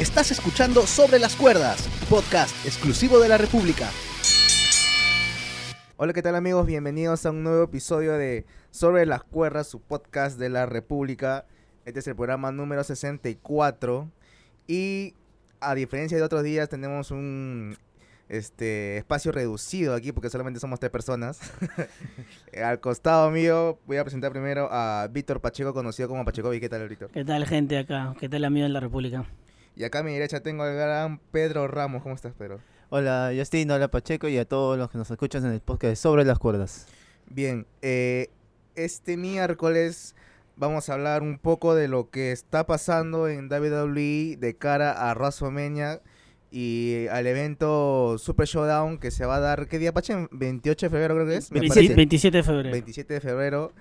Estás escuchando Sobre las Cuerdas, podcast exclusivo de la República. Hola, ¿qué tal amigos? Bienvenidos a un nuevo episodio de Sobre las Cuerdas, su podcast de la República. Este es el programa número 64 y a diferencia de otros días tenemos un este espacio reducido aquí porque solamente somos tres personas. Al costado mío voy a presentar primero a Víctor Pacheco, conocido como Pacheco. ¿Qué tal, Víctor? ¿Qué tal, gente acá? ¿Qué tal, amigo de la República? Y acá a mi derecha tengo al gran Pedro Ramos. ¿Cómo estás, Pedro? Hola, Justin, hola Pacheco y a todos los que nos escuchan en el podcast de Sobre las Cuerdas. Bien, eh, este miércoles vamos a hablar un poco de lo que está pasando en WWE de cara a WrestleMania y al evento Super Showdown que se va a dar, ¿qué día, Pache? 28 de febrero creo que es. me 27, parece. 27 de febrero. 27 de febrero.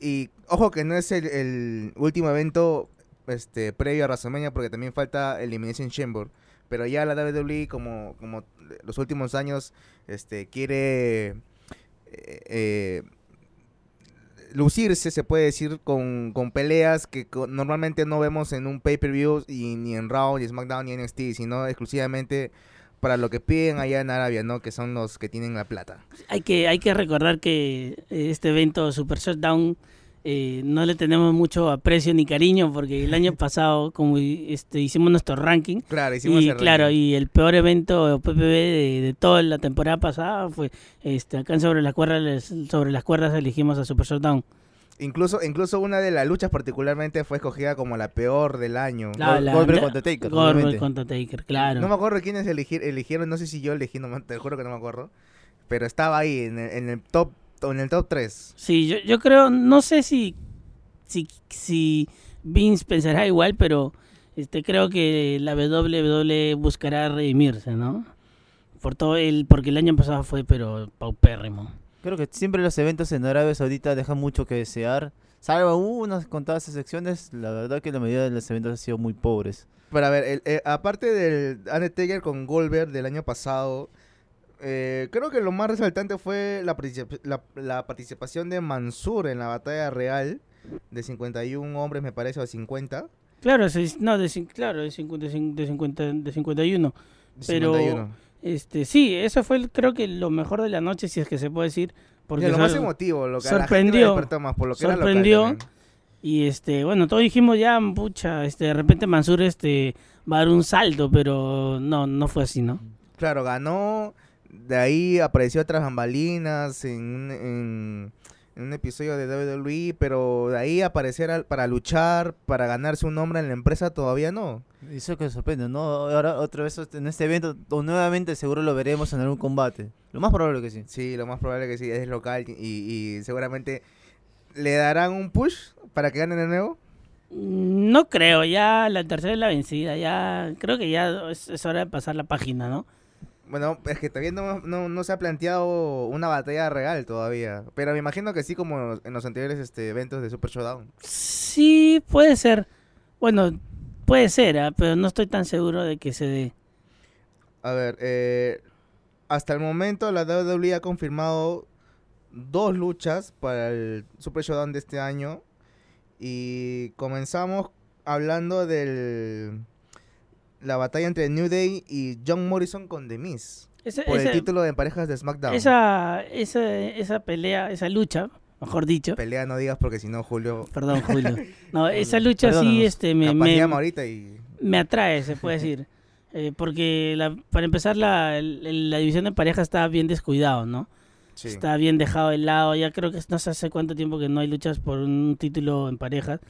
Y ojo que no es el, el último evento este previo a WrestleMania porque también falta Elimination Chamber. Pero ya la WWE, como, como los últimos años, este quiere eh, eh, lucirse, se puede decir, con, con peleas que normalmente no vemos en un pay-per-view y ni en Raw, ni SmackDown, ni NXT, sino exclusivamente para lo que piden allá en Arabia, ¿no? Que son los que tienen la plata. Hay que, hay que recordar que eh, este evento Super Shutdown eh, no le tenemos mucho aprecio ni cariño porque el año pasado como este, hicimos nuestro ranking Claro, hicimos y el claro ranking. y el peor evento PPV de, de toda la temporada pasada fue este acá sobre las cuerdas sobre las cuerdas elegimos a Super Shutdown Incluso, incluso una de las luchas particularmente fue escogida como la peor del año. Goldberg contra Taker, Goldberg obviamente. contra Taker claro No me acuerdo quiénes elegir, eligieron, no sé si yo elegí, no, te juro que no me acuerdo. Pero estaba ahí, en el, en el top en el top 3. Sí, yo, yo creo, no sé si, si, si Vince pensará igual, pero este creo que la WWE buscará redimirse, ¿no? Por todo el, porque el año pasado fue pero paupérrimo. Creo que siempre los eventos en Arabia Saudita dejan mucho que desear. Salvo unas contadas excepciones, la verdad que la mayoría de los eventos han sido muy pobres. Pero a ver, el- eh, aparte del Undertaker con Goldberg del año pasado, eh, creo que lo más resaltante fue la, la, la participación de Mansur en la batalla real de 51 hombres, me parece, o 50. Claro, no, de, claro, de, 50, de, 50, de 51. de Pero 51. Este, sí, eso fue el- creo que lo mejor de la noche, si es que se puede decir. Porque Mira, lo más emotivo, lo que a la gente sorprendió- más, por lo que era local sorprendió. Y este, bueno, todos dijimos ya, pucha, este, de repente Mansur este va a dar un salto, pero no, no fue así, ¿no? Claro, ganó. De ahí apareció tras bambalinas en, un- en, en un episodio de WWE, pero de ahí aparecer al- para luchar, para ganarse un nombre en la empresa, todavía no. Eso que sorprende, ¿no? Ahora otra vez en este evento, o nuevamente seguro lo veremos en algún combate. Lo más probable que sí. Sí, lo más probable que sí, es local y, y seguramente le darán un push para que ganen de nuevo. Mm, No creo, ya la tercera es la vencida, ya creo que ya es, es hora de pasar la página, ¿no? Bueno, es que todavía no, no, no se ha planteado una batalla real todavía, pero me imagino que sí como en los anteriores este, eventos de Super Showdown. Sí, puede ser. Bueno, puede ser, ah, pero no estoy tan seguro de que se dé. A ver, eh, hasta el momento la WWE ha confirmado dos luchas para el Super Showdown de este año. Y comenzamos hablando del la batalla entre New Day y John Morrison con The Miz. Por el título de parejas de SmackDown. esa, esa, esa pelea, esa lucha, mejor dicho. Pelea no digas porque si no Julio Perdón, Julio. No, esa lucha sí este, me, me, ahorita y... me atrae, se puede decir. Eh, porque la, para empezar, la, la división de pareja está bien descuidado, ¿no? Sí. Está bien dejado de lado. Ya creo que no sé hace cuánto tiempo que no hay luchas por un título en parejas.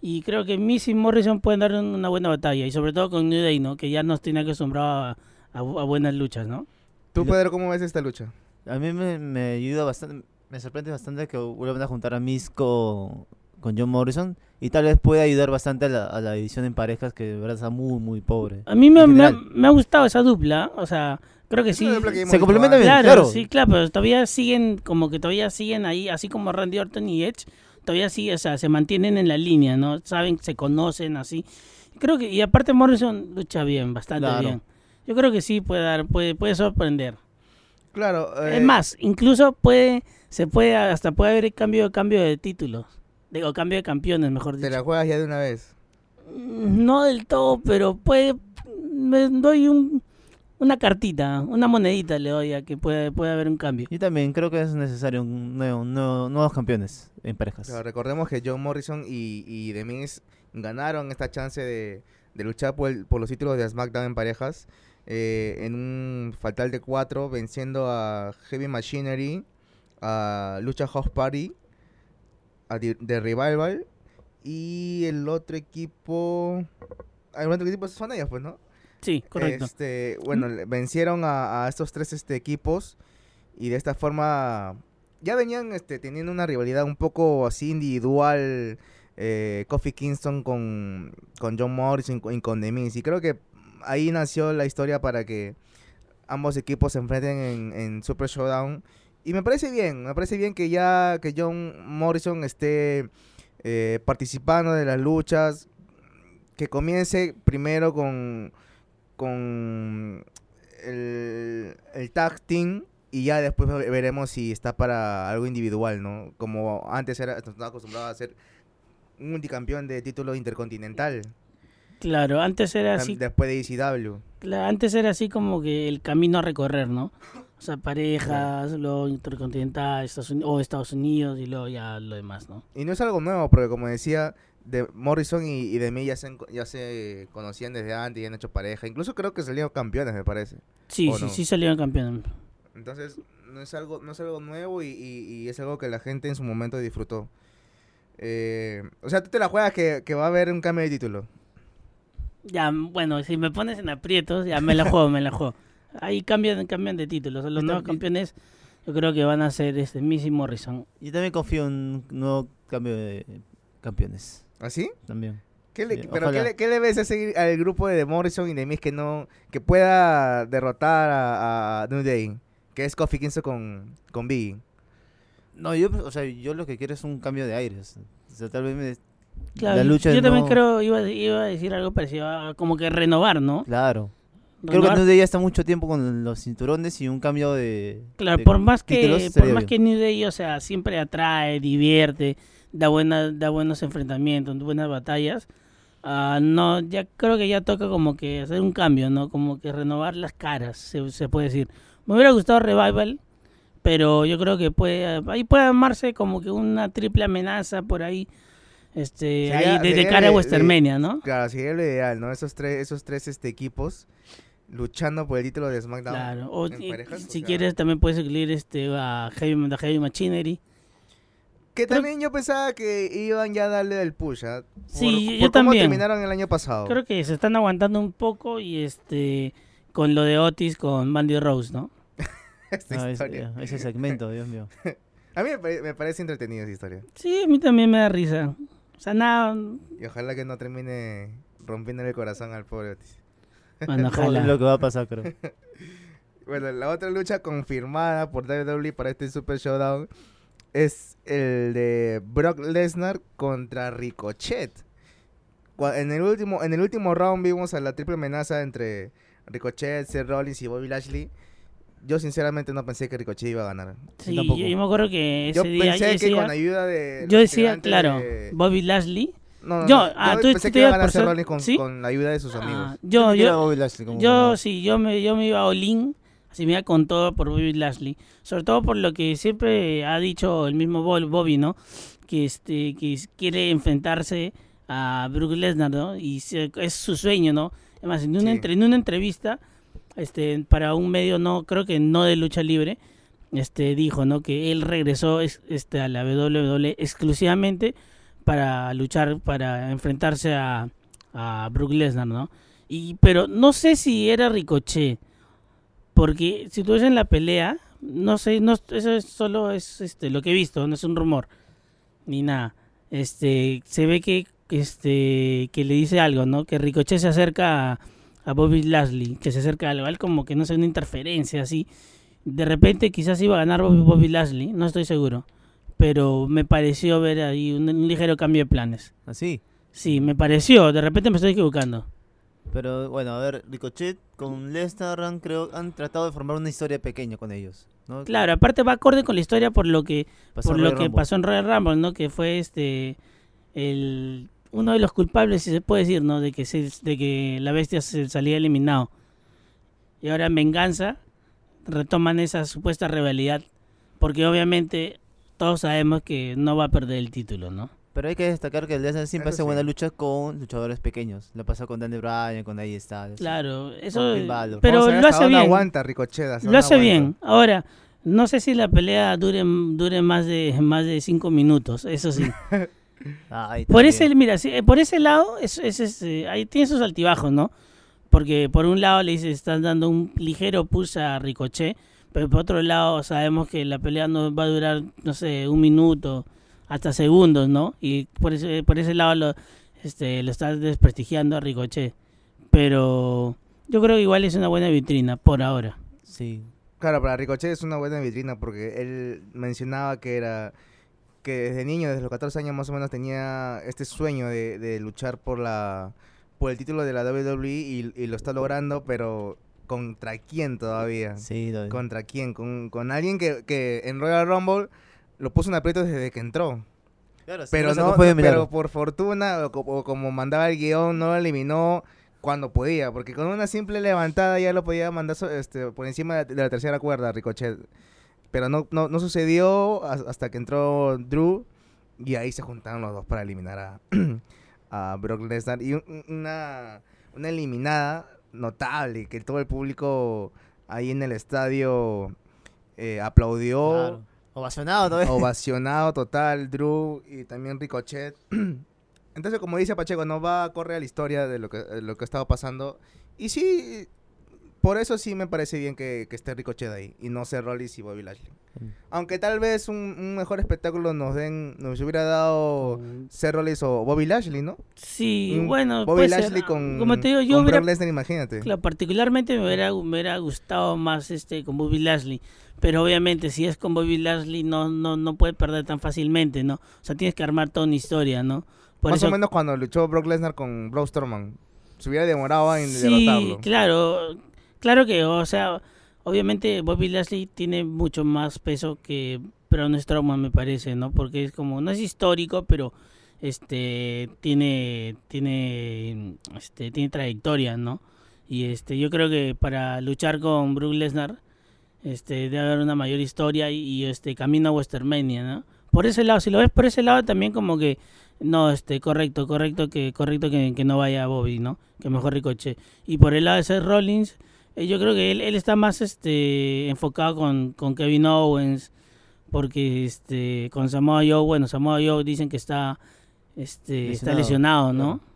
Y creo que Miz y Morrison pueden dar un- una buena batalla. Y sobre todo con New Day, ¿no? Que ya nos tiene acostumbrado a, a bu- a buenas luchas, ¿no? ¿Tú, Pedro, cómo ves esta lucha? A mí me, me ayuda bastante, me sorprende bastante que vuelvan a juntar a Miz con, con John Morrison y tal vez pueda ayudar bastante a la, a la división en parejas que de verdad está muy, muy pobre. A mí me, ha, general. me ha gustado esa dupla. O sea, creo que Es sí. que Se visto complementa antes. bien. Claro, claro. sí, claro, pero todavía siguen, como que todavía siguen ahí, así como Randy Orton y Edge, todavía sí, o sea, se mantienen en la línea, ¿no? Saben, se conocen así. Creo que, y aparte Morrison lucha bien, bastante Claro. bien. Yo creo que sí puede dar, puede, puede sorprender. Claro. eh, Es más, incluso puede, se puede, hasta puede haber cambio, cambio de títulos. Digo, cambio de campeones, mejor Te dicho. la juegas ya de una vez. Mm, No del todo, pero puede, me doy un, una cartita, una monedita le doy a que puede, puede haber un cambio. Yo también creo que es necesario un nuevo, nuevo- nuevos campeones en parejas. Pero recordemos que John Morrison y, y The Miz ganaron esta chance de, de luchar por, el- por los títulos de SmackDown en parejas eh, en un fatal de cuatro, venciendo a Heavy Machinery, a Lucha House Party, a The, Revival y el otro equipo... El otro equipo son ellos, pues, ¿no? Sí, correcto. Este, bueno, vencieron a, estos tres este, equipos y de esta forma ya venían este, teniendo una rivalidad un poco así individual eh, Kingston con, con John Morrison y con- Miz. Y creo que ahí nació la historia para que ambos equipos se enfrenten en, en Super Showdown. Y me parece bien, me parece bien que ya que John Morrison esté eh, participando de las luchas, que comience primero con, con el, el tag team y ya después ve- veremos si está para algo individual, ¿no? Como antes era, estaba acostumbrado a ser un multicampeón de título intercontinental, Claro, antes era así, después de ECW. antes era así como que el camino a recorrer, ¿no? O sea, parejas, luego intercontinental, Estados Unidos, o Estados Unidos y luego ya lo demás, ¿no? Y no es algo nuevo, porque como decía, de Morrison y, y de mí ya se, ya se conocían desde antes y han hecho pareja. Incluso creo que salieron campeones, me parece. Sí, ¿O sí, no? sí salieron campeones. Entonces, no es algo, no es algo nuevo y, y- y es algo que la gente en su momento disfrutó. Eh, o sea, tú te la juegas que, que va a haber un cambio de título. Ya, bueno, si me pones en aprietos, ya me la juego, me la juego. Ahí cambian, cambian de títulos. Los nuevos campeones yo creo que van a ser este Miz y Morrison. Yo también confío en un nuevo cambio de campeones. ¿Así? También. ¿Qué le, Sí, pero ¿qué le, qué le ves a seguir al grupo de Morrison y de Miz que no que pueda derrotar a, a New Day? Que es Kofi Kingston con, con Biggie. No, yo, o sea, yo lo que quiero es un cambio de aires. O sea, tal vez me... Claro, la lucha yo también no- creo, iba, iba a decir algo parecido, a como que renovar, ¿no? Claro. Creo que New Day ya está mucho tiempo con los cinturones y un cambio de... Claro, de por más que por más que New Day, o sea, siempre atrae, divierte, da buena, da buenos enfrentamientos, buenas batallas. ah, no, ya creo que ya toca como que hacer un cambio, ¿no? Como que renovar las caras, se, se puede decir. Me hubiera gustado Revival, pero yo creo que puede ahí puede armarse como que una triple amenaza por ahí este Sería- ahí de, cara a Westermania, ¿no? Claro, sería lo ideal, ¿no? Esos tres, esos tres este, equipos luchando por el título de SmackDown. Claro, o en parejas, si o sea- quieres también puedes incluir este a Heavy, a Heavy Machinery. Que Creo- también yo pensaba que iban ya a darle el push, ¿ah? Por- Sí, por yo cómo también. terminaron el año pasado. Creo que se están aguantando un poco y este con lo de Otis con Mandy Rose, ¿no? Ah, ese, historia. ese segmento, Dios mío. A mí me, pare- me parece entretenida esa historia. Sí, a mí también me da risa. O sea, nada, Y ojalá que no termine rompiendo el corazón al pobre Otis. Bueno, Es lo que va a pasar, creo. Bueno, la otra lucha confirmada por WWE para este Super Showdown es el de Brock Lesnar contra Ricochet. En el último, en el último round vimos a la triple amenaza entre Ricochet, Seth Rollins y Bobby Lashley. Yo sinceramente no pensé que Ricochet iba a ganar. Sí, yo, yo me acuerdo que ese Yo día, pensé que con ayuda de... yo decía, claro, de- Bobby Lashley. No, no, Yo- no, ah, yo tú- pensé tú que te iba a Rollins con, ¿sí? con la ayuda de sus Ah, amigos. yo, Yo yo, Bobby Lashley como yo ganador. sí, yo me, yo me iba a Olin, así me iba con todo por Bobby Lashley. Sobre todo por lo que siempre ha dicho el mismo Bo- Bobby, ¿no? Que este, que quiere enfrentarse a Brook Lesnar, ¿no? Y se- es su sueño, ¿no? Además, en una, Sí. entre- en una entrevista, este, para un medio no, creo que no de lucha libre, este, dijo, ¿no? Que él regresó es- este, a la WWE exclusivamente para luchar, para enfrentarse a, a Brook Lesnar, ¿no? Y, pero no sé si era Ricochet, porque si tú ves en la pelea, no sé, no, eso es solo es este, lo que he visto, no es un rumor, ni nada. Este, se ve que, este, que le dice algo, ¿no? Que Ricochet se acerca a, Bobby Lashley, que se acerca a algo, como que no sé, una interferencia así. De repente quizás iba a ganar Bobby, Bobby Lashley, no estoy seguro, pero me pareció ver ahí un, un ligero cambio de planes. Así. Sí, me pareció, de repente me estoy equivocando. Pero bueno, a ver, Ricochet con Lesnar han, creo, han tratado de formar una historia pequeña con ellos. ¿no? Claro, aparte va acorde con la historia por lo que Pasó por en lo Royal que pasó en Royal Rumble, ¿no? Que fue este el uno de los culpables, si se puede decir, ¿no? De que, se, de que la bestia se salía eliminado. Y ahora en venganza retoman esa supuesta rivalidad. Porque obviamente todos sabemos que no va a perder el título, ¿no? Pero hay que destacar que el Lesnar siempre Eso hace sí. buena lucha con luchadores pequeños. Lo pasó con Danny Bryan, con AJ Styles. Claro, eso... Pero Vamos a ver lo hace bien. aguanta Ricochet. hasta Lo hace aguanta. bien. Ahora, no sé si la pelea dure, dure más de más de cinco minutos, eso sí. Ah, ahí Por ese, mira, sí, eh, por ese lado, es, es, es, eh, ahí tiene sus altibajos, ¿no? Porque por un lado le dice, están dando un ligero pulso a Ricochet, pero por otro lado sabemos que la pelea no va a durar, no sé, un minuto, hasta segundos, ¿no? Y por ese, por ese lado lo, este, lo está desprestigiando a Ricochet. Pero yo creo que igual es una buena vitrina por ahora. Sí. Claro, para Ricochet es una buena vitrina porque él mencionaba que era que desde niño, desde los 14 años más o menos, tenía este sueño de, de luchar por la por el título de la WWE y, y lo está logrando, pero ¿contra quién todavía? Sí, lo- ¿Contra quién? Con, con alguien que, que en Royal Rumble lo puso en aprietos desde que entró. Claro, sí, Pero no, no- pero por fortuna, o, co- o como mandaba el guion, no lo eliminó cuando podía, porque con una simple levantada ya lo podía mandar este, por encima de, la tercera cuerda, Ricochet. Pero no, no, no sucedió has- hasta que entró Drew y ahí se juntaron los dos para eliminar a, a Brock Lesnar. Y un- un- una, una eliminada notable, que todo el público ahí en el estadio eh, aplaudió Claro. Ovacionado todavía. ovacionado total, Drew y también Ricochet. Entonces, como dice Pacheco, no va a correr a la historia de lo que, de lo que ha estado pasando. Y sí, por eso sí me parece bien que, que esté Ricochet ahí y no ser Rollins y Bobby Lashley. Mm. Aunque tal vez un, un mejor espectáculo nos den, nos hubiera dado ser Rollins o Bobby Lashley, ¿no? Sí, Un bueno, Bobby. Lashley con, como te digo, yo con hubiera- Brock Lesnar, imagínate. Claro, particularmente me hubiera, me hubiera gustado más este con Bobby Lashley. Pero obviamente si es con Bobby Lashley no, no, no puede perder tan fácilmente, ¿no? O sea, tienes que armar toda una historia, ¿no? Por Más eso, o menos cuando luchó Brock Lesnar con Braun Strowman. Se hubiera demorado en sí, derrotarlo. claro, claro que, o sea, obviamente Bobby Lashley tiene mucho más peso que Braun Strowman, me parece, ¿no? Porque es como, no es histórico, pero este tiene tiene este tiene trayectoria, ¿no? Y este yo creo que para luchar con Brook Lesnar este debe haber una mayor historia y, este camino a Westermania, ¿no? Por ese lado, si lo ves por ese lado también como que no, este correcto, correcto que correcto que, que no vaya Bobby, ¿no? Que mejor Ricochet. Y por el lado de Seth Rollins, yo creo que él, él está más este enfocado con, con Kevin Owens porque este con Samoa Joe, bueno, Samoa Joe dicen que está este está Lesionado, lesionado, ¿no? claro.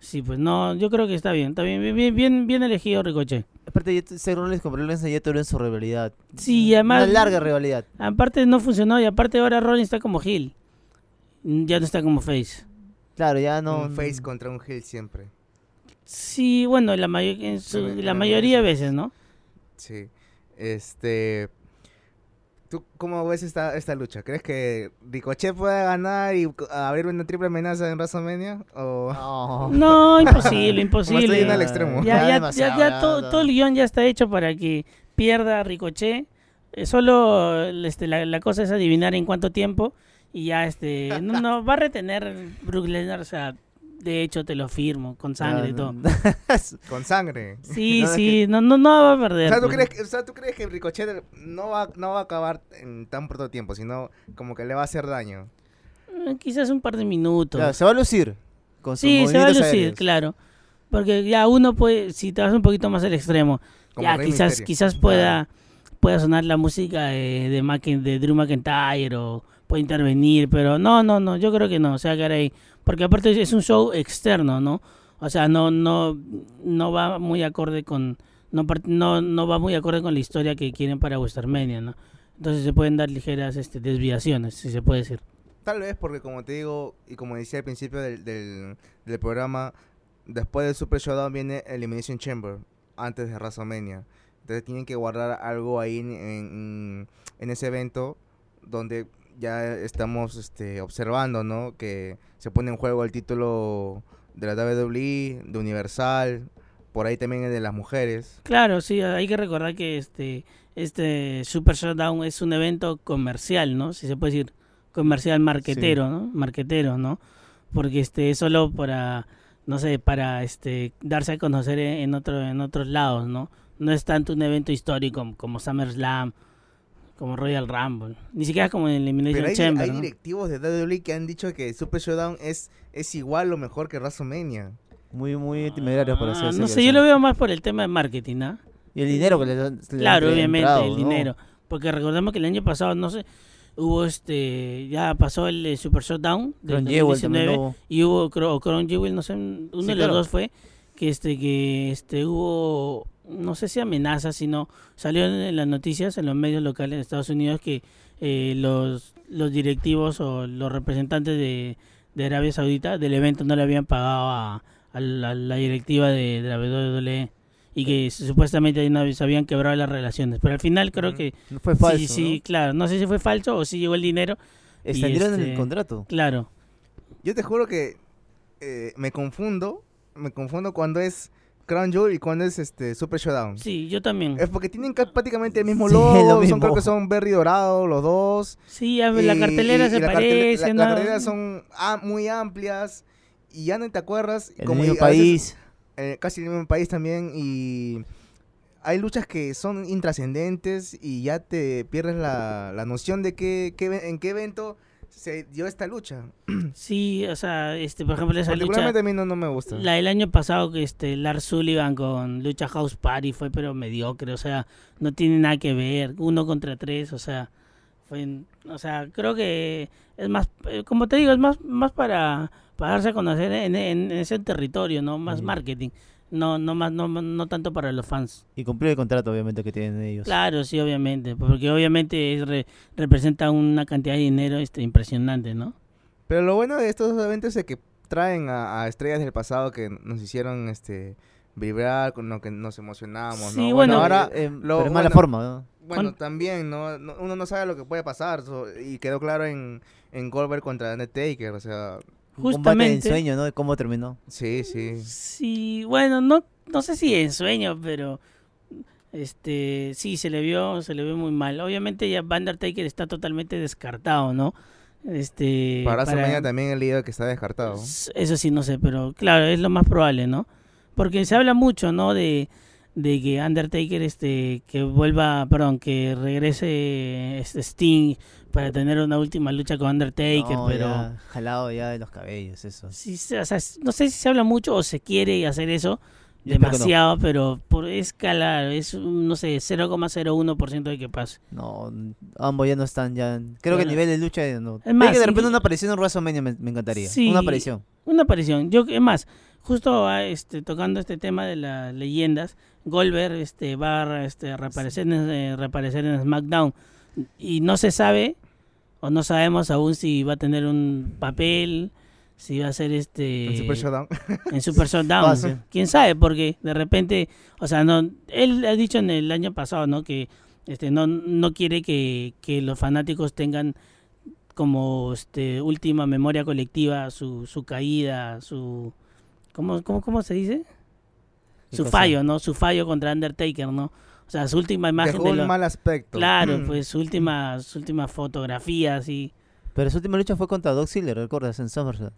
Sí, pues no, yo creo que está bien, está bien, bien, bien, bien elegido Ricochet. Aparte, Seth Rollins con Lesnar ya tuvieron su rivalidad. Sí, y además Una larga rivalidad. aparte no funcionó y aparte ahora Rollins está como heel. Ya no está como face. Claro, ya no. un face contra un heel siempre. Sí, bueno, la, mayo- en su- la mayoría de veces. ¿no? Sí. Este. ¿Tú cómo ves esta, esta lucha? ¿Crees que Ricochet pueda ganar y abrir una triple amenaza en WrestleMania? ¿O No. No, imposible, estoy imposible. yendo al extremo. Ya, ya, ya, demasiado, ya ya, todo, todo el guion ya está hecho para que pierda Ricochet. Eh, solo este, la, la cosa es adivinar en cuánto tiempo. Y ya, este, no, no, va a retener Brook Lesnar, o sea, de hecho te lo firmo, con sangre y todo. con sangre? Sí, No, es sí, no, no, no va a O perder. sea, ¿tú pues. crees, que, o sea, ¿tú crees que Ricochet no va, no va a acabar en tan pronto tiempo, sino como que le va a hacer daño? Eh, Quizás un par de minutos. Claro, se va a lucir. Con sus sí, se va a lucir, aéreos. claro. Porque ya uno puede, si te vas un poquito más al extremo, Como ya Rey quizás quizás pueda pueda sonar la música de, de, Macken- de Drew McIntyre o puede intervenir, pero no, no, no, yo creo que no, se va a quedar ahí. Porque aparte es un show externo, ¿no? O sea, no no no va muy acorde con no no no va muy acorde con la historia que quieren para WrestleMania, ¿no? Entonces se pueden dar ligeras este, desviaciones, si se puede decir. Tal vez porque, como te digo, y como decía al principio del, del, programa, después del Super Showdown viene Elimination Chamber, antes de WrestleMania. Entonces tienen que guardar algo ahí en, en ese evento donde ya estamos este, observando, ¿no? Que se pone en juego el título de la WWE, de Universal, por ahí también el de las mujeres. Claro, sí, hay que recordar que este este Super Showdown es un evento comercial, ¿no? Si se puede decir comercial marquetero, ¿no? Marquetero, ¿no? porque este solo para no sé, para este darse a conocer en, en otro en otros lados, ¿no? No es tanto un evento histórico como SummerSlam, como Royal Rumble, ni siquiera como en Elimination Pero hay, Chamber, hay ¿no? directivos de WWE que han dicho que Super Showdown es, es igual o mejor que WrestleMania. Muy, muy temerarios para hacer Ah, esa no sé, yo lo veo más por el tema de marketing, ¿no? Y el dinero que le dan. le Claro, obviamente, entrado, el ¿no? dinero. Porque recordemos que el año pasado, no sé, hubo este, ya pasó el eh, Super Showdown del Crown Jewel 2019 también lo- y hubo Cro- o Crown Jewel, no sé, uno Sí, de los claro. dos fue que este que este hubo no sé si amenazas, sino salió en, las noticias en los medios locales de Estados Unidos que eh, los los directivos o los representantes de, de Arabia Saudita del evento no le habían pagado a, a la, la directiva de, de la WWE y que supuestamente no se habían quebrado las relaciones, pero al final creo Ujú. que No fue falso. sí, sí, claro, no sé si fue falso o si llegó el dinero. Extendieron este- el contrato. claro. Yo te juro que eh, me confundo, me confundo cuando es Crown Jewel y cuando es este Super Showdown. Sí, yo también. Es porque tienen ca- prácticamente el mismo Sí, logo, lo son creo que son Berry Dorado los dos. Sí, a ver, la cartelera y- se y la parece, la- ¿no? Las carteleras son ah, muy amplias y ya no te acuerdas. El como mismo y a veces- país. eh, casi el mismo país también y hay luchas que son intrascendentes y ya te pierdes la, la noción de qué, qué en qué evento se dio esta lucha. Sí, o sea, este, por ejemplo, esa lucha, a mí no, no me gusta. la del año pasado que este Lars Sullivan con Lucha House Party fue pero mediocre, o sea, no tiene nada que ver, uno contra tres, o sea, fue, o sea, creo que es más, eh, como te digo, es más, más para, para darse a conocer en, en ese territorio, no, más marketing, no, no más, no, no tanto para los fans. Y cumplir el contrato, obviamente, que tienen ellos. Claro, sí, obviamente, porque obviamente es re- representa una cantidad de dinero este impresionante, ¿no? Pero lo bueno de estos eventos es que traen a, a estrellas del pasado que nos hicieron este vibrar, con lo que nos emocionamos, Sí, ¿no? bueno, ahora Eh, eh, lo- pero en mala bueno, forma, ¿no? Bueno, también, ¿no? No- Uno no sabe lo que puede pasar. so- y quedó claro en, en Goldberg contra Undertaker. O sea, Un combate de Justamente. ensueño, ¿no? De cómo terminó. sí, sí. Sí, bueno, no, no sé si en sueño, pero este sí se le vio, se le vio muy mal. Obviamente ya Undertaker está totalmente descartado, ¿no? Este Para para- WrestleMania también el líder que está descartado. Eso sí, no sé, pero claro, es lo más probable, ¿no? Porque se habla mucho, ¿no? De, de que Undertaker, este, que vuelva, perdón, que regrese este Sting para tener una última lucha con Undertaker, No, pero ya jalado ya de los cabellos, eso. sí, o sea, no sé si se habla mucho o se quiere hacer eso Yo no. demasiado, pero por escalar es, no sé, 0,01% de que pase. No, ambos ya no están ya. Creo que el nivel de lucha no. Es más, que de sí. repente una aparición en WrestleMania me, me encantaría. Sí. Una aparición. Una aparición. Yo, es más, justo este, tocando este tema de las leyendas, Goldberg este, va a este, reaparecer, en, eh, reaparecer en SmackDown. Y no se sabe, o no sabemos aún si va a tener un papel, si va a ser este En Super Showdown. en Super Showdown. Quién sabe, porque de repente, o sea, no, él ha dicho en el año pasado, ¿no? Que este no, no quiere que, que los fanáticos tengan como este última memoria colectiva su, su caída, su ¿cómo, cómo, cómo se dice? ¿Qué Su cosa? fallo, ¿no? Su fallo contra Undertaker, ¿no? O sea, su última imagen Dejó de un lo- mal aspecto. Claro, pues su última, su última fotografía así, Pero su última lucha fue contra Doc Ziggler, ¿recuerdas? En SummerSlam.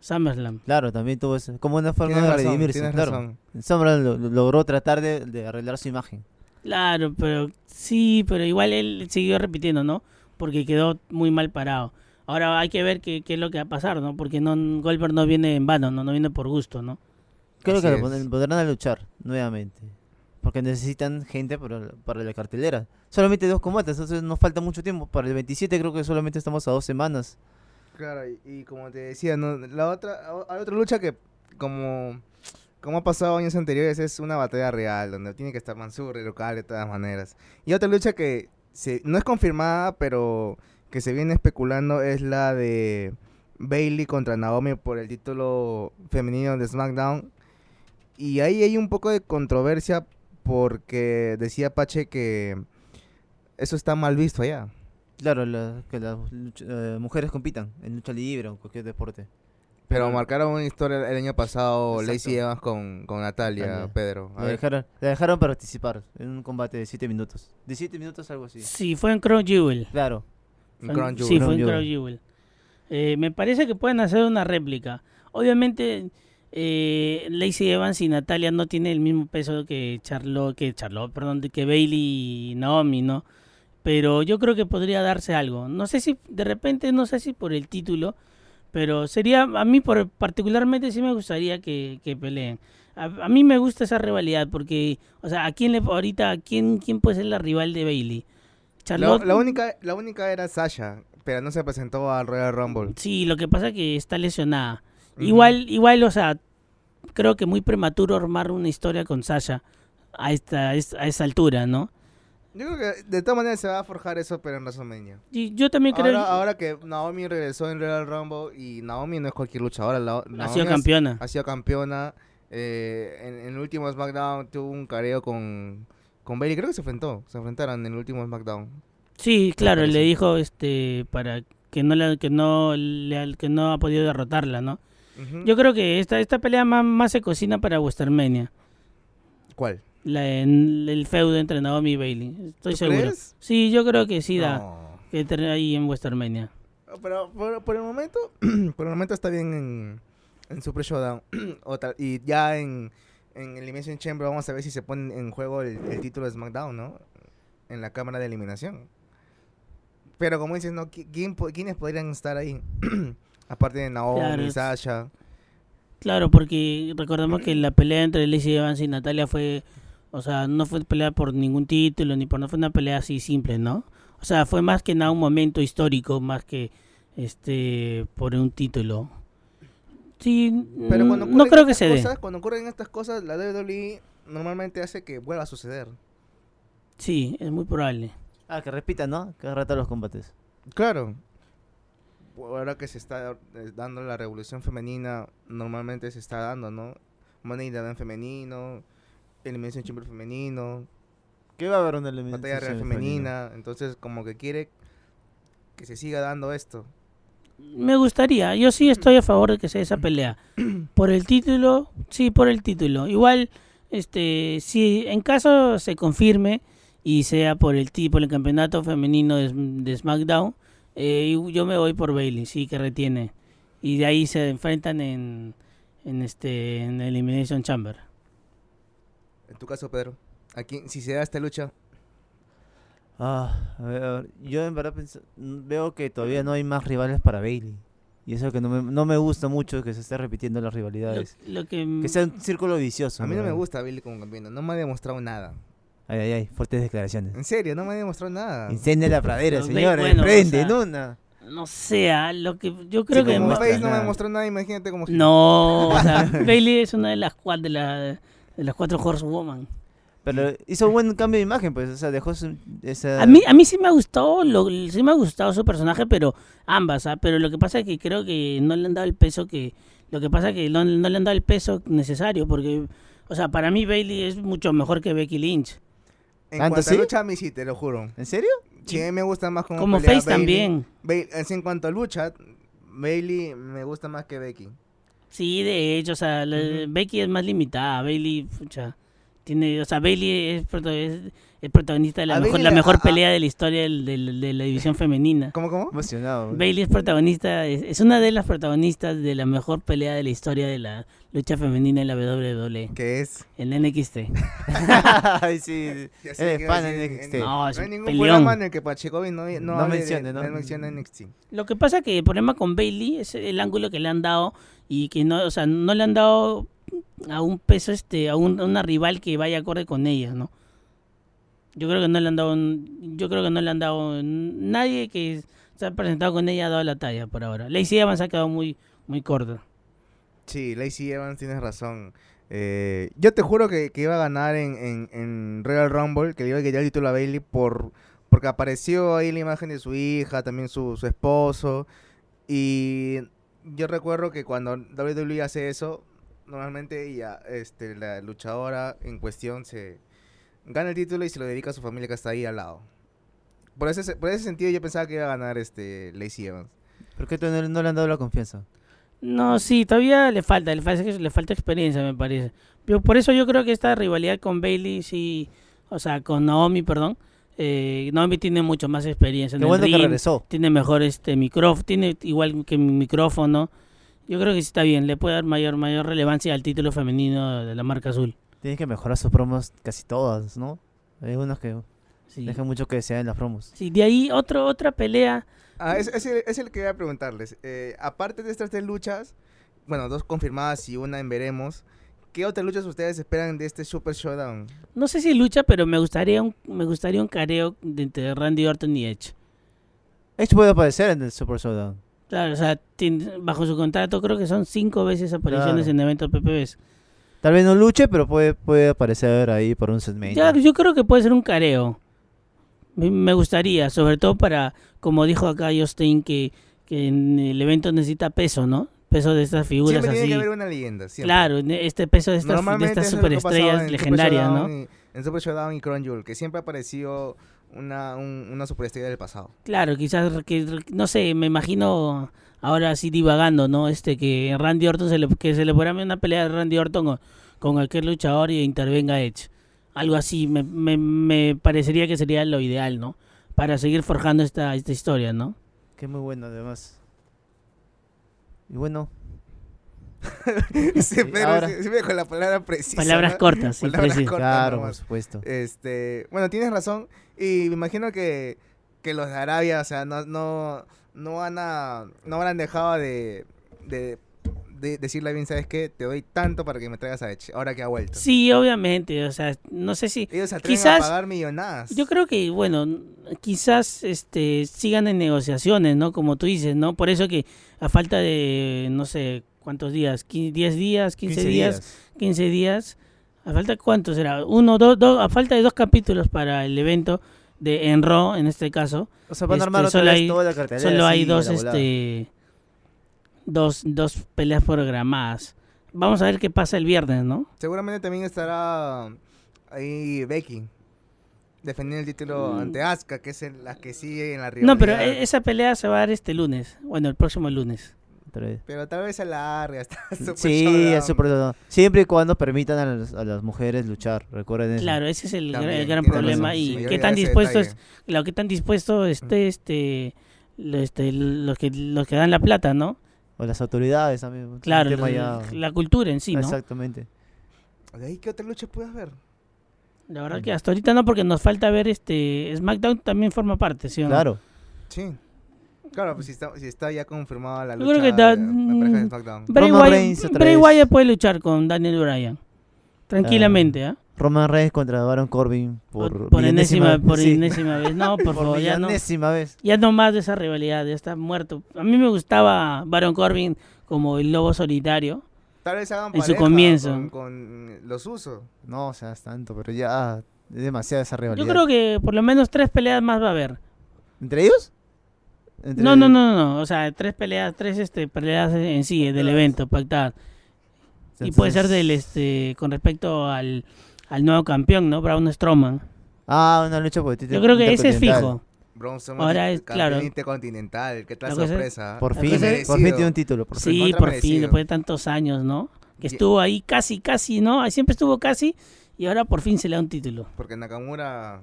SummerSlam. Claro, también tuvo eso. Como una forma Tienes de razón, redimirse, claro. razón. SummerSlam lo- lo- logró tratar de, de arreglar su imagen. Claro, pero sí, pero igual él siguió repitiendo, ¿no? Porque quedó muy mal parado. Ahora hay que ver qué, qué es lo que va a pasar, ¿no? Porque no Goldberg no viene en vano, no, no viene por gusto, ¿no? Creo Así que lo podrán a luchar nuevamente. Porque necesitan gente para, para la cartelera. Solamente dos combates, entonces nos falta mucho tiempo. Para el 27 creo que solamente estamos a dos semanas. Claro, y, y como te decía, ¿no? la otra, hay otra lucha que, como, como ha pasado años anteriores, es una batalla real, donde tiene que estar Mansur y local de todas maneras. Y otra lucha que se, no es confirmada, pero que se viene especulando es la de Bailey contra Naomi por el título femenino de SmackDown. Y ahí hay un poco de controversia porque decía Pache que eso está mal visto allá. Claro, la- que las eh, mujeres compitan en lucha libre o en cualquier deporte. Pero marcaron una historia el año pasado Exacto. Lacey Evans con, con Natalia, Natalia. Pedro. A La dejaron, la dejaron participar en un combate de 7 minutos. De 7 minutos, algo así. Sí, fue en Crown Jewel. Claro. En Crown Sí, Jewel. fue en Crown Jewel. Jewel. Eh, me parece que pueden hacer una réplica. Obviamente, eh, Lacey Evans y Natalia no tienen el mismo peso que Charlotte, que Charlotte, perdón, que Bailey y Naomi, ¿no? Pero yo creo que podría darse algo. No sé si, de repente, no sé si por el título, pero sería, a mí por, particularmente sí me gustaría que, que peleen. A, a mí me gusta esa rivalidad porque, o sea, ¿a quién le, ahorita, ¿a quién, quién puede ser la rival de Bailey? La, Charlotte. la única, la única era Sasha, pero no se presentó al Royal Rumble. Sí, lo que pasa es que está lesionada. Igual, igual, o sea, creo que muy prematuro armar una historia con Sasha a esta, a esa altura, ¿no? Yo creo que de todas maneras se va a forjar eso, pero en WrestleMania. Y yo también creo Ahora, ahora que Naomi regresó en Royal Rumble y Naomi no es cualquier luchadora. la- ha sido campeona. ha sido campeona. eh, en, en el último SmackDown tuvo un careo con, con Bailey. Creo que se enfrentó. Se enfrentaron en el último SmackDown. Sí, claro, le dijo este para que no le, que no le, que no ha podido derrotarla, ¿no? Yo creo que esta esta pelea más, más se cocina para WrestleMania, ¿Cuál? la en el feudo entre Naomi y Bailey. Estoy ¿Tú seguro. crees? Sí, yo creo que sí da que entre ahí en WrestleMania. Pero por, por el momento, por el momento está bien en, en Super Showdown. O tal- y ya en, en Elimination Chamber vamos a ver si se pone en juego el, el título de SmackDown, ¿no? En la cámara de eliminación. Pero como dices, ¿no? ¿Qui- ¿Quién, ¿Quiénes podrían estar ahí? Aparte de Naomi, Claro, Sasha. Claro, porque recordemos que la pelea entre Lacey Evans y Natalia fue, o sea, no fue pelea por ningún título, ni por no fue una pelea así simple, ¿no? O sea, fue más que nada un momento histórico, más que este por un título. Sí, Pero mm, cuando no ocurren creo que estas se dé. cosas, Cuando ocurren estas cosas, la WWE normalmente hace que vuelva a suceder. Sí, es muy probable. Ah, que repita, ¿no? Que rata los combates. Claro. Ahora que se está eh, dando la revolución femenina, normalmente se está dando, ¿no? Money Bank femenino, Elimination Chamber femenino, ¿Qué va a haber una eliminación batalla real femenina. Entonces, como que quiere que se siga dando esto. Me gustaría, yo sí estoy a favor de que sea esa pelea. Por el título, sí, por el título. Igual, este, si en caso se confirme y sea por el tipo, el campeonato femenino de, de SmackDown, eh, yo me voy por Bailey, sí, que retiene. Y de ahí se enfrentan en, en este, en Elimination Chamber. En tu caso, Pedro, aquí, si se da esta lucha, Ah, a ver, yo en verdad pens- veo que todavía no hay más rivales para Bailey. Y eso que no me, no me gusta mucho que se esté repitiendo las rivalidades. lo que, Que sea un círculo vicioso. a mí no me gusta Billy como campeona, no me ha demostrado nada. Ay, ay, ay, fuertes declaraciones. En serio, no me ha demostrado nada. Incendia la pradera, señores. bueno, o prende, sea, en una. no sea, lo que yo creo Si que... como Face no me mostrado nada, imagínate como No, o sea, Bailey es una de las cuatro, de, la, de las cuatro Horsewoman. Pero hizo un buen cambio de imagen, pues. O sea, dejó su- esa. A mí, a mí sí me gustó, lo, sí me ha gustado su personaje, pero ambas, ¿ah? pero lo que pasa es que creo que no le han dado el peso que, lo que pasa es que no, no le han dado el peso necesario, porque, o sea, para mí Bailey es mucho mejor que Becky Lynch. En ¿Tanto cuanto sí? a lucha, a mí sí, te lo juro. ¿En serio? Sí, me gusta más como Como Face también. Bailey- en cuanto a lucha, Bailey me gusta más que Becky. Sí, de hecho, o sea. Becky es más limitada, Bailey, pucha, tiene, o sea, Bailey es, proto- es el protagonista de la A mejor, Bailey la mejor a- a- pelea de la historia del- del- de la división femenina. ¿Cómo, cómo? Emocionado. Bailey es protagonista, es, es una de las protagonistas de la mejor pelea de la historia de la lucha femenina en la WWE, ¿Qué es? en NXT. Ay, sí. Ya sé Eres fan de NXT. en- No, es no hay ningún peleón. programa en el que Pachecovi no, no, No mencione NXT. Lo que pasa que el problema con Bailey es el ángulo que le han dado y que no, o sea, no le han dado a un peso este, a, un- una rival que vaya acorde con ella, ¿no? Yo creo que no le han dado, yo creo que no le han dado nadie que se ha presentado con ella ha dado la talla por ahora. Lacey Evans ha quedado muy, muy corta. Sí, Lacey Evans, tienes razón. Eh, yo te juro que, que iba a ganar en, en, en Royal Rumble, que le iba a quitar el título a Bailey por, porque apareció ahí la imagen de su hija, también su, su esposo. Y yo recuerdo que cuando WWE hace eso, normalmente ella, este, la luchadora en cuestión se gana el título y se lo dedica a su familia que está ahí al lado. Por ese, por ese sentido yo pensaba que iba a ganar este Lacey Evans. ¿Por qué no, no le han dado la confianza? No, sí, todavía le falta, le falta, le falta experiencia, me parece. Pero por eso yo creo que esta rivalidad con Bailey, sí, o sea, con Naomi, perdón, Eh, Naomi tiene mucho más experiencia en el bueno que ring, regresó. tiene mejor este micrófono, tiene igual que mi micrófono. Yo creo que sí está bien, le puede dar mayor mayor relevancia al título femenino de la marca azul. Tiene que mejorar sus promos casi todas, ¿no? Hay unos que Sí. dejan mucho que desear en las promos. Sí, de ahí otro, otra pelea. Ah, es, es, el, es el que iba a preguntarles. Eh, aparte de estas tres luchas, bueno, dos confirmadas y una en veremos, ¿qué otras luchas ustedes esperan de este Super Showdown? No sé si lucha, pero me gustaría un, me gustaría un careo de entre Randy Orton y Edge. Edge puede aparecer en el Super Showdown. Claro, o sea, tiene- bajo su contrato creo que son cinco veces apariciones Claro. en eventos PPVs. Tal vez no luche, pero puede, puede aparecer ahí por un segmento. Ya, yo creo que puede ser un careo. Me- gustaría, sobre todo para, como dijo acá Justin, que, que en el evento necesita peso, ¿no? Peso de estas figuras Siempre tiene así. que haber una leyenda. Siempre. Claro, este peso de estas, de estas superestrellas en Super legendarias, ¿no? Y- en Super Showdown y Crown Jewel, que siempre ha aparecido una, un- una superestrella del pasado. Claro, quizás, que, no sé, me imagino ahora así divagando, ¿no? Este, que Randy Orton, se le, que se le programe una pelea de Randy Orton con, con cualquier luchador y intervenga Edge. Algo así, me, me, me parecería que sería lo ideal, ¿no? Para seguir forjando esta, esta historia, ¿no? Que muy bueno, además. Y bueno, Sí, pero ahora- sí- siempre con la palabra precisa. Palabras ¿no? cortas, sí, Palabras cortas claro, por supuesto. Este, bueno, tienes razón. Y me imagino que, que los de Arabia, o sea, no, no, no van a, no habrán dejado de, de, de decirle a Vince, ¿sabes qué? Te doy tanto para que me traigas a Edge, ahora que ha vuelto. Sí, obviamente, o sea, no sé si... Ellos se atreven Quizás- a pagar millonadas. Yo creo que, bueno, quizás este sigan en negociaciones, ¿no? Como tú dices, ¿no? Por eso que a falta de, no sé, ¿cuántos días? ¿Qui- ¿10 días? ¿15, días? 15 días. ¿A falta cuánto será? Uno, dos, dos, a falta de dos capítulos para el evento de en Raw, en este caso. O sea, van Este, a armar otra solo vez hay- toda la cartelera. Solo hay dos, este, dos, dos peleas programadas. Vamos a ver qué pasa el viernes, ¿no? Seguramente también estará ahí Becky. Defendiendo el título Mm. ante Asuka, que es la que sigue en la rivalidad. No, pero e- esa pelea se va a dar este lunes. Bueno, el próximo lunes. Pero tal vez se alargue hasta Super Sí, es Super. Siempre y cuando permitan a las, a las mujeres luchar, recuerden eso. Claro, ese es el, gran- También, el gran tiene problema. razón. Y Sí, qué tan ese dispuesto detalle. es, lo que tan dispuesto esté este, lo- este los que los que dan la plata, ¿no? O las autoridades también. Claro, tema la, ya- la cultura en sí, ¿no? Exactamente. ¿De ahí qué otra lucha puedes ver? La verdad que hasta ahorita no, porque nos falta ver este SmackDown también forma parte, ¿sí o no? Claro. Sí. Claro, pues si está, si está ya confirmada la Yo lucha creo que de- de mm, SmackDown. Bray, Roman Wyatt, Bray puede luchar con Daniel Bryan. Tranquilamente, ¿ah? Roman Reigns contra Baron Corbin por, Por, enésima, por sí, enésima vez. No, por, por favor, ya no. vez. Ya no más de esa rivalidad, ya está muerto. A mí me gustaba Baron Corbin como el lobo solitario. Tal vez hagan en su comienzo. Con, con los usos. No, o sea, es tanto, pero ya es demasiada esa rivalidad. Yo creo que por lo menos tres peleas más va a haber. ¿Entre ellos? Entre- No, no, no, no, no. O sea, tres peleas, tres este, peleas en sí del evento, pactadas. Y puede ser del este con respecto al, al nuevo campeón, ¿no? Braun Strowman. Ah, una lucha por el título Yo creo que ese es fijo. Braun Strowman, Ahora es, campeón claro. intercontinental. ¿Qué tal es- sorpresa? Por fin, es- por fin tiene un título. Por fin. Sí, por fin, después de tantos años, ¿no? Que estuvo ahí casi, casi, ¿no? Ahí Siempre estuvo casi y ahora por fin se le da un título. Porque Nakamura...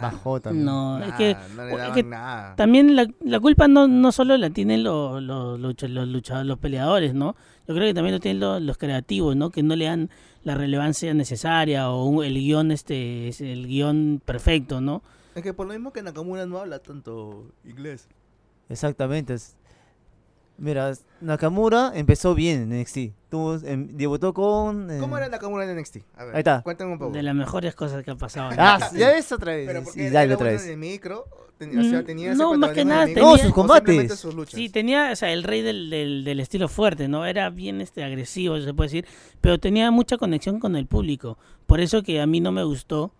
Bajó también. No, es que no le es que nada. también la, la culpa no, no solo la tienen los, los, los luchadores, los peleadores, ¿no? Yo creo que también lo tienen los, los creativos, ¿no? Que no le dan la relevancia necesaria o un- el guion este es el guion perfecto, ¿no? Es que por lo mismo que Nakamura no habla tanto inglés. Exactamente. es- Mira, Nakamura empezó bien en NXT. Tuvo, em, debutó con... eh, ¿Cómo era Nakamura en NXT? A ver, Ahí está. Cuéntame un poco. De las mejores cosas que ha pasado. en Ah, NXT. ya ves otra vez. Pero porque y era, dale otra bueno vez. en el micro. ten- o sea, Mm, tenía ese no, más que protagonismo nada en el micro, tenía- No, sus o combates. simplemente sus luchas. Sí, tenía, o sea, el rey del, del, del estilo fuerte, ¿no? Era bien este agresivo, se puede decir, pero tenía mucha conexión con el público. Por eso que a mí no me gustó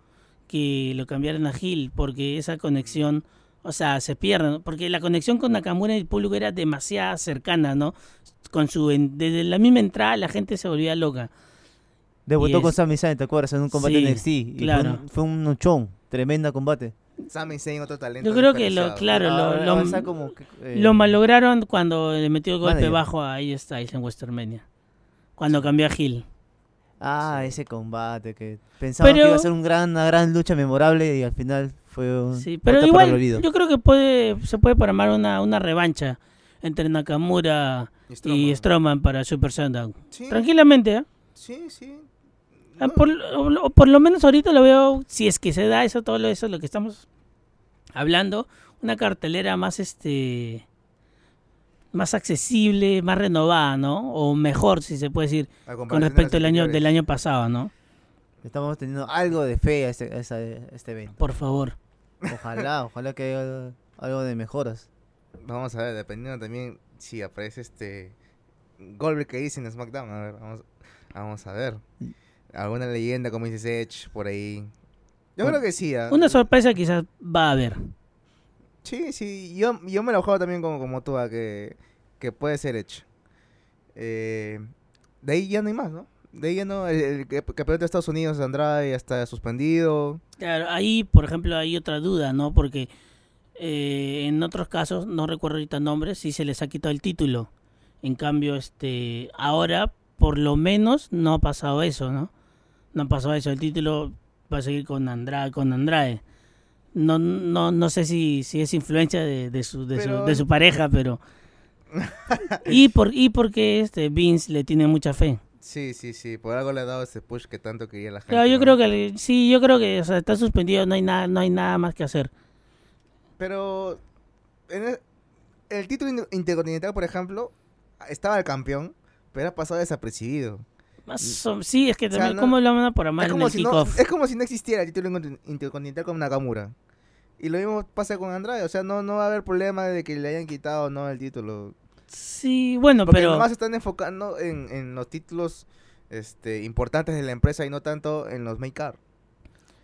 que lo cambiaran a Gil, porque esa conexión, o sea, se pierde, ¿no? porque la conexión con Nakamura y el público era demasiado cercana, ¿no? Con su en- desde la misma entrada la gente se volvía loca. Debutó y con es- Sami Zayn, ¿te acuerdas? En un combate Sí, en NXT. Y fue claro. un- fue un luchón. Tremenda combate. Sami Zayn, otro talento. Yo creo que lo, claro, lo, está como que, eh, lo malograron cuando le metió el golpe manager. bajo a AJ Styles en WrestleMania. Cuando cambió a Gil. Ah, ese combate que pensaban que iba a ser un gran, una gran lucha memorable y al final fue un Sí, pero igual el olvido. yo creo que puede se puede programar una, una revancha entre Nakamura y Strowman para Super Sundown. Sí, Tranquilamente, ¿eh? sí, sí. Ah, No, Por, o- por lo menos ahorita lo veo, si es que se da eso, todo lo- eso, lo que estamos hablando, una cartelera más este más accesible, más renovada, ¿no? O mejor, si se puede decir, con respecto al año del año pasado, ¿no? Estamos teniendo algo de fe a este, a este evento. Por favor. Ojalá, ojalá que haya algo de mejoras. Vamos a ver, dependiendo también si aparece este Goldberg que dice en SmackDown. A ver, vamos, vamos a ver. Alguna leyenda como dice Edge por ahí. Yo creo que sí. ah. Una sorpresa quizás va a haber. Sí, sí. Yo, yo me lo juego también como, como tú, a que, que puede ser Edge. Eh, de ahí ya no hay más, ¿no? De ahí ya no. El, campeonato de Estados Unidos, Andrade, ya está suspendido. Claro, ahí, por ejemplo, hay otra duda, ¿no? Porque eh, en otros casos, no recuerdo ahorita nombres, sí se les ha quitado el título. En cambio, este, ahora, por lo menos, no ha pasado eso, ¿no? No ha pasado eso. El título va a seguir con Andrade. Con Andrade. No, no, no sé si, si es influencia de, de su, de, Pero- su, de su pareja, pero... y, por, y porque este Vince le tiene mucha fe. Sí, sí, sí. Por algo le ha dado ese push que tanto quería la gente. Claro, yo ¿no? creo que le- sí, yo creo que o sea, está suspendido, no hay nada, no hay nada más que hacer. Pero en el, el título in- intercontinental, por ejemplo, estaba el campeón, pero ha pasado desapercibido. Más o- sí, es que O sea, también, no- ¿cómo lo van a programar Es en como, el si no, es como si no existiera el título inter- intercontinental con Nakamura. Y lo mismo pasa con Andrade, o sea, no, no va a haber problema de que le hayan quitado o no el título. Sí, bueno, Porque pero nomás se están enfocando en, en los títulos este, importantes de la empresa y no tanto en los make up.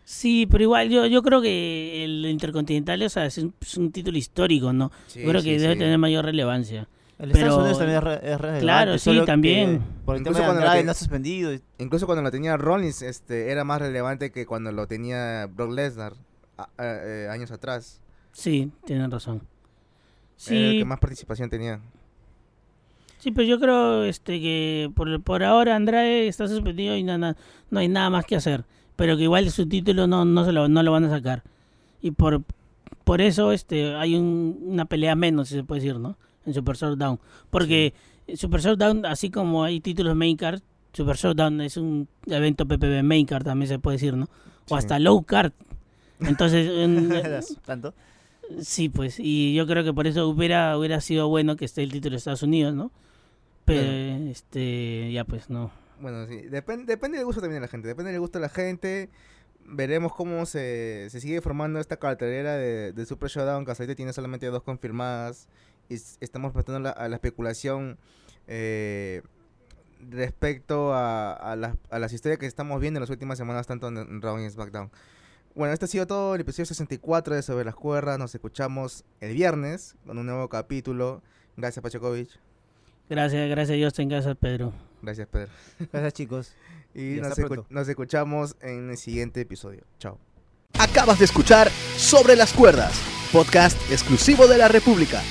sí, pero igual yo, yo creo que el Intercontinental, o sea, es un, es un título histórico, ¿no? yo creo que debe tener mayor relevancia. El Pero- Estados Unidos también es, re- es relevante, Claro, sí, también. Por el Incluso tema de Andrade no suspendido. y- Incluso cuando lo tenía Rollins, este, era más relevante que cuando lo tenía Brock Lesnar a- a- eh, años atrás. Sí, tienen razón. Era el Sí, que más participación tenía. Sí, pero yo creo este que por, por ahora Andrade está suspendido y no, no, no hay nada más que hacer. Pero que igual su título no, no, se lo, no lo van a sacar. Y por, por eso este hay un- una pelea menos, si se puede decir, ¿no? En Super Showdown. Porque Super Showdown, así como hay títulos main card, Super Showdown es un evento PPV main card, también se puede decir, ¿no? O Sí. hasta low card. Entonces, en- Tanto. Sí, pues, y yo creo que por eso hubiera hubiera sido bueno que esté el título de Estados Unidos, ¿no? Pero, Claro. este, ya pues, no. Bueno, sí, depende, depende del gusto también de la gente, depende del gusto de la gente. Veremos cómo se, se sigue formando esta cartelera de, de Super Showdown, que hasta ahorita tiene solamente dos confirmadas. Y estamos prestando la- a la especulación eh, respecto a, a, las, a las historias que estamos viendo en las últimas semanas, tanto en, en Raw y en SmackDown. Bueno, este ha sido todo el episodio 64 de Sobre las Cuerdas. Nos escuchamos el viernes con un nuevo capítulo. Gracias, Pachakovich. Gracias, gracias a Dios, en casa, Pedro. Gracias, Pedro. Gracias, chicos. Y Y nos, hasta escu- pronto. nos escuchamos en el siguiente episodio. Chao. Acabas de escuchar Sobre las Cuerdas, podcast exclusivo de la República.